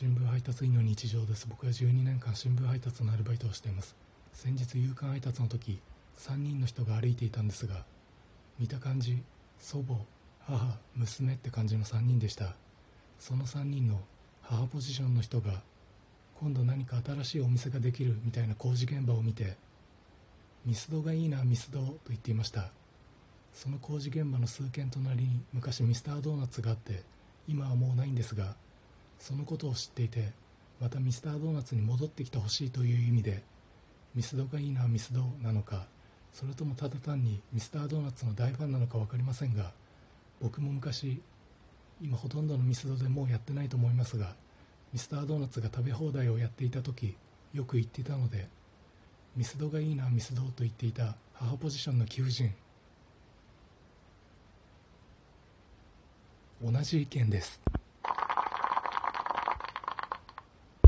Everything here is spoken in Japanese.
新聞配達員の日常です。僕は12年間新聞配達のアルバイトをしています。先日夕刊配達の時3人の人が歩いていたんですが見た感じ祖母母娘って感じの3人でした。その3人の母ポジションの人が今度何か新しいお店ができるみたいな工事現場を見てミスドがいいなミスドと言っていました。その工事現場の数軒隣に昔ミスタードーナツがあって今はもうないんですがそのことを知っていてまたミスタードーナツに戻ってきてほしいという意味でミスドがいいなミスドなのかそれともただ単にミスタードーナツの大ファンなのか分かりませんが僕も昔今ほとんどのミスドでもうやってないと思いますがミスタードーナツが食べ放題をやっていた時よく言っていたのでミスドがいいなミスドと言っていた母ポジションの貴婦人同じ意見です。